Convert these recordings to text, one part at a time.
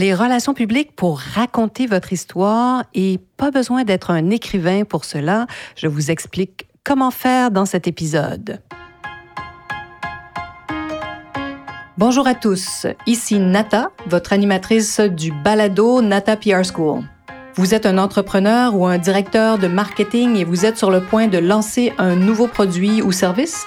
Les relations publiques pour raconter votre histoire et pas besoin d'être un écrivain pour cela. Je vous explique comment faire dans cet épisode. Bonjour à tous, ici Nata, votre animatrice du balado Nata PR School. Vous êtes un entrepreneur ou un directeur de marketing et vous êtes sur le point de lancer un nouveau produit ou service?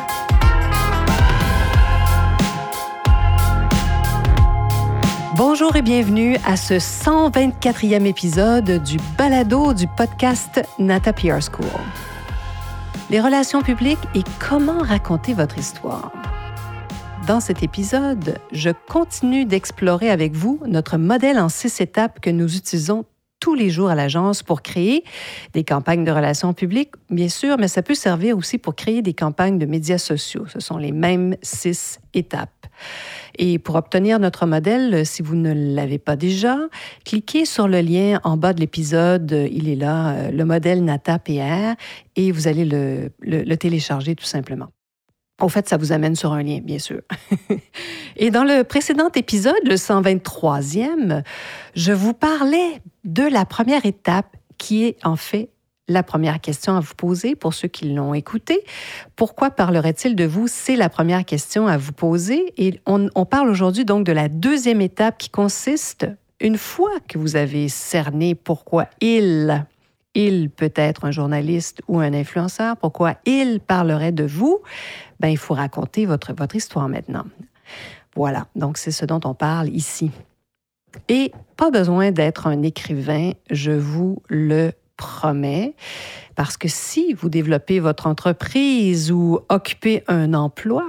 Bonjour et bienvenue à ce 124e épisode du balado du podcast Nata PR School. Les relations publiques et comment raconter votre histoire. Dans cet épisode, je continue d'explorer avec vous notre modèle en six étapes que nous utilisons tous les jours à l'agence pour créer des campagnes de relations publiques, bien sûr, mais ça peut servir aussi pour créer des campagnes de médias sociaux. Ce sont les mêmes six étapes. Et pour obtenir notre modèle, si vous ne l'avez pas déjà, cliquez sur le lien en bas de l'épisode. Il est là, euh, le modèle NATA PR, et vous allez le, le télécharger tout simplement. Au fait, ça vous amène sur un lien, bien sûr. Et dans le précédent épisode, le 123e, je vous parlais de la première étape qui est en fait la première question à vous poser pour ceux qui l'ont écouté. Pourquoi parlerait-il de vous? C'est la première question à vous poser. Et on, parle aujourd'hui donc de la deuxième étape qui consiste, une fois que vous avez cerné pourquoi il il peut être un journaliste ou un influenceur, pourquoi il parlerait de vous, ben, il faut raconter votre, votre histoire maintenant. Voilà, donc c'est ce dont on parle ici. Et pas besoin d'être un écrivain, je vous le promets, parce que si vous développez votre entreprise ou occupez un emploi,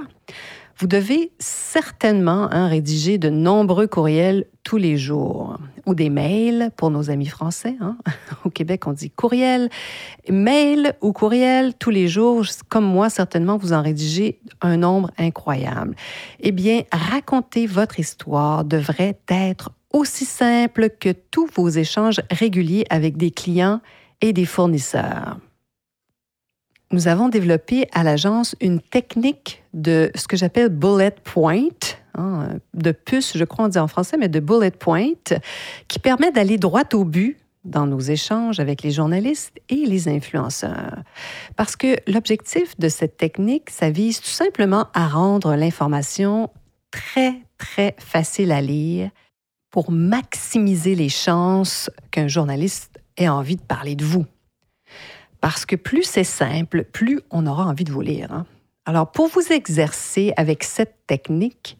vous devez certainement hein, rédiger de nombreux courriels tous les jours ou des mails pour nos amis français. Hein. Au Québec, on dit courriel. Mail ou courriel tous les jours, comme moi, certainement, vous en rédigez un nombre incroyable. Eh bien, raconter votre histoire devrait être aussi simple que tous vos échanges réguliers avec des clients et des fournisseurs nous avons développé à l'agence une technique de ce que j'appelle bullet point, hein, de puce, je crois on dit en français, mais de bullet point, qui permet d'aller droit au but dans nos échanges avec les journalistes et les influenceurs. Parce que l'objectif de cette technique, ça vise tout simplement à rendre l'information très, très facile à lire pour maximiser les chances qu'un journaliste ait envie de parler de vous. Parce que plus c'est simple, plus on aura envie de vous lire. Hein. Alors, pour vous exercer avec cette technique,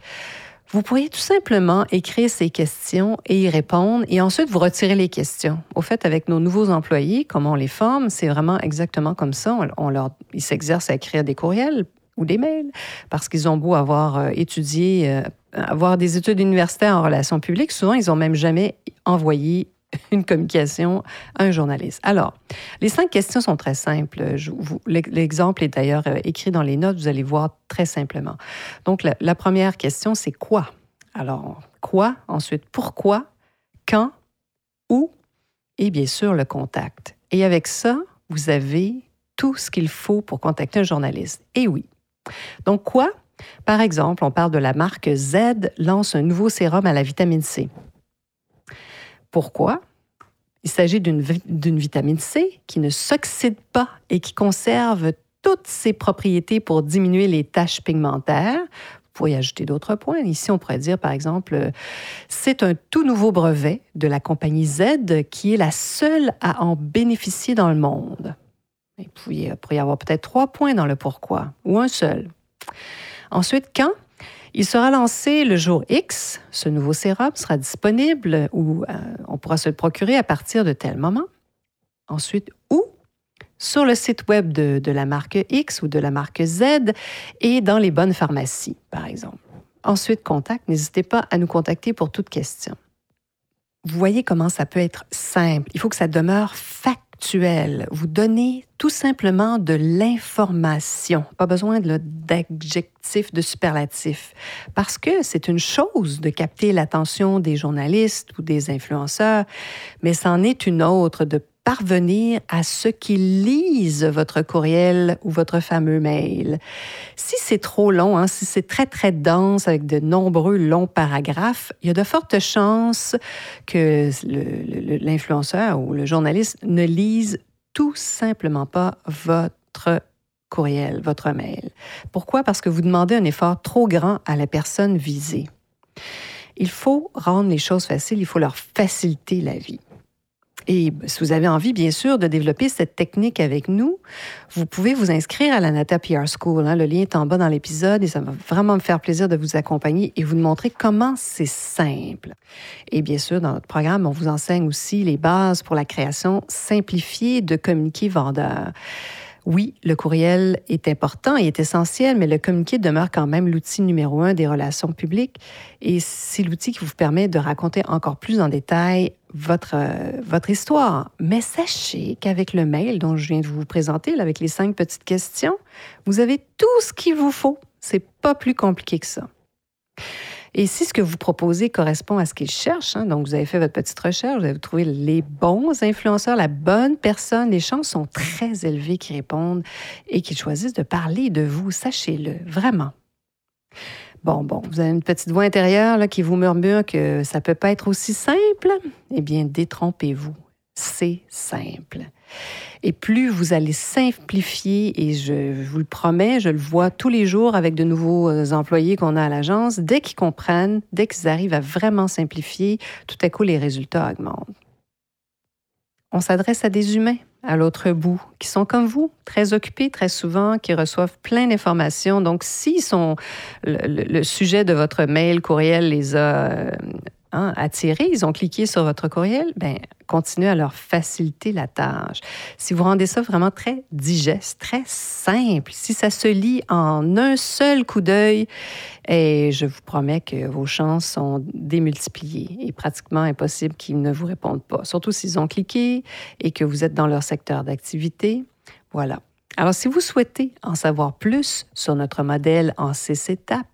vous pourriez tout simplement écrire ces questions et y répondre et ensuite vous retirer les questions. Au fait, avec nos nouveaux employés, comment on les forme, c'est vraiment exactement comme ça. On, leur, ils s'exercent à écrire des courriels ou des mails parce qu'ils ont beau avoir euh, étudié, euh, avoir des études universitaires en relations publiques, souvent ils n'ont même jamais envoyé une communication à un journaliste. Alors, les cinq questions sont très simples. L'exemple est d'ailleurs euh, écrit dans les notes, vous allez voir très simplement. Donc, la, première question, c'est quoi? Alors, quoi? Ensuite, pourquoi? Quand? Où? Et bien sûr, le contact. Et avec ça, vous avez tout ce qu'il faut pour contacter un journaliste. Et oui. Donc, quoi? Par exemple, on parle de la marque Z lance un nouveau sérum à la vitamine C. Pourquoi? Il s'agit d'une vitamine C qui ne s'oxyde pas et qui conserve toutes ses propriétés pour diminuer les taches pigmentaires. Vous pourriez ajouter d'autres points. Ici, on pourrait dire, par exemple, c'est un tout nouveau brevet de la compagnie Z qui est la seule à en bénéficier dans le monde. Il pourrait y avoir peut-être trois points dans le pourquoi, ou un seul. Ensuite, quand il sera lancé le jour X. Ce nouveau sérum sera disponible ou euh, on pourra se le procurer à partir de tel moment. Ensuite, où? Sur le site web de, la marque X ou de la marque Z et dans les bonnes pharmacies, par exemple. Ensuite, contact. N'hésitez pas à nous contacter pour toute question. Vous voyez comment ça peut être simple. Il faut que ça demeure Vous donnez tout simplement de l'information. Pas besoin d'adjectifs, de superlatifs. Parce que c'est une chose de capter l'attention des journalistes ou des influenceurs, mais c'en est une autre de parvenir à ceux qui lisent votre courriel ou votre fameux mail. Si c'est trop long, hein, si c'est très, très dense avec de nombreux longs paragraphes, il y a de fortes chances que l'influenceur ou le journaliste ne lise tout simplement pas votre courriel, votre mail. Pourquoi? Parce que vous demandez un effort trop grand à la personne visée. Il faut rendre les choses faciles, il faut leur faciliter la vie. Et si vous avez envie, bien sûr, de développer cette technique avec nous, vous pouvez vous inscrire à la Nata PR School. Hein. Le lien est en bas dans l'épisode et ça va vraiment me faire plaisir de vous accompagner et vous montrer comment c'est simple. Et bien sûr, dans notre programme, on vous enseigne aussi les bases pour la création simplifiée de communiqués vendeurs. Oui, le courriel est important et est essentiel, mais le communiqué demeure quand même l'outil numéro un des relations publiques et c'est l'outil qui vous permet de raconter encore plus en détail votre, euh, votre histoire. Mais sachez qu'avec le mail dont je viens de vous présenter, avec les cinq petites questions, vous avez tout ce qu'il vous faut. C'est pas plus compliqué que ça. Et si ce que vous proposez correspond à ce qu'ils cherchent, hein, donc vous avez fait votre petite recherche, vous avez trouvé les bons influenceurs, la bonne personne, les chances sont très élevées qui répondent et qu'ils choisissent de parler de vous, sachez-le, vraiment. Bon, bon, vous avez une petite voix intérieure là, qui vous murmure que ça ne peut pas être aussi simple. Eh bien, détrompez-vous. C'est simple. Et plus vous allez simplifier, et je vous le promets, je le vois tous les jours avec de nouveaux euh, employés qu'on a à l'agence, dès qu'ils comprennent, dès qu'ils arrivent à vraiment simplifier, tout à coup, les résultats augmentent. On s'adresse à des humains à l'autre bout, qui sont comme vous, très occupés très souvent, qui reçoivent plein d'informations. Donc, si sont, le, sujet de votre mail, courriel les a euh, hein, attirés, ils ont cliqué sur votre courriel, ben continuez à leur faciliter la tâche. Si vous rendez ça vraiment très digeste, très simple, si ça se lit en un seul coup d'œil, et je vous promets que vos chances sont démultipliées et pratiquement impossible qu'ils ne vous répondent pas, surtout s'ils ont cliqué et que vous êtes dans leur secteur d'activité. Voilà. Alors, si vous souhaitez en savoir plus sur notre modèle en six étapes,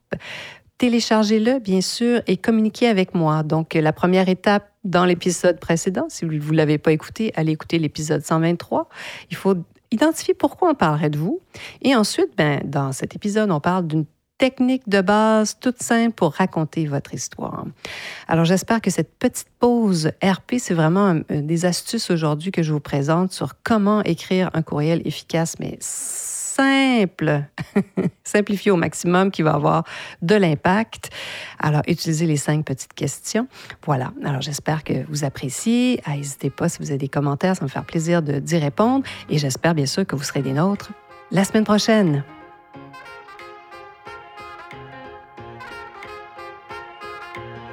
téléchargez-le, bien sûr, et communiquez avec moi. Donc, la première étape dans l'épisode précédent, si vous ne l'avez pas écouté, allez écouter l'épisode 123. Il faut identifier pourquoi on parlerait de vous. Et ensuite, ben, dans cet épisode, on parle d'une technique de base toute simple pour raconter votre histoire. Alors j'espère que cette petite pause RP, c'est vraiment des astuces aujourd'hui que je vous présente sur comment écrire un courriel efficace, mais simple, simplifié au maximum qui va avoir de l'impact. Alors, utilisez les cinq petites questions. Voilà. Alors, j'espère que vous appréciez. Ah, n'hésitez pas si vous avez des commentaires, ça me faire plaisir d'y répondre. Et j'espère bien sûr que vous serez des nôtres la semaine prochaine.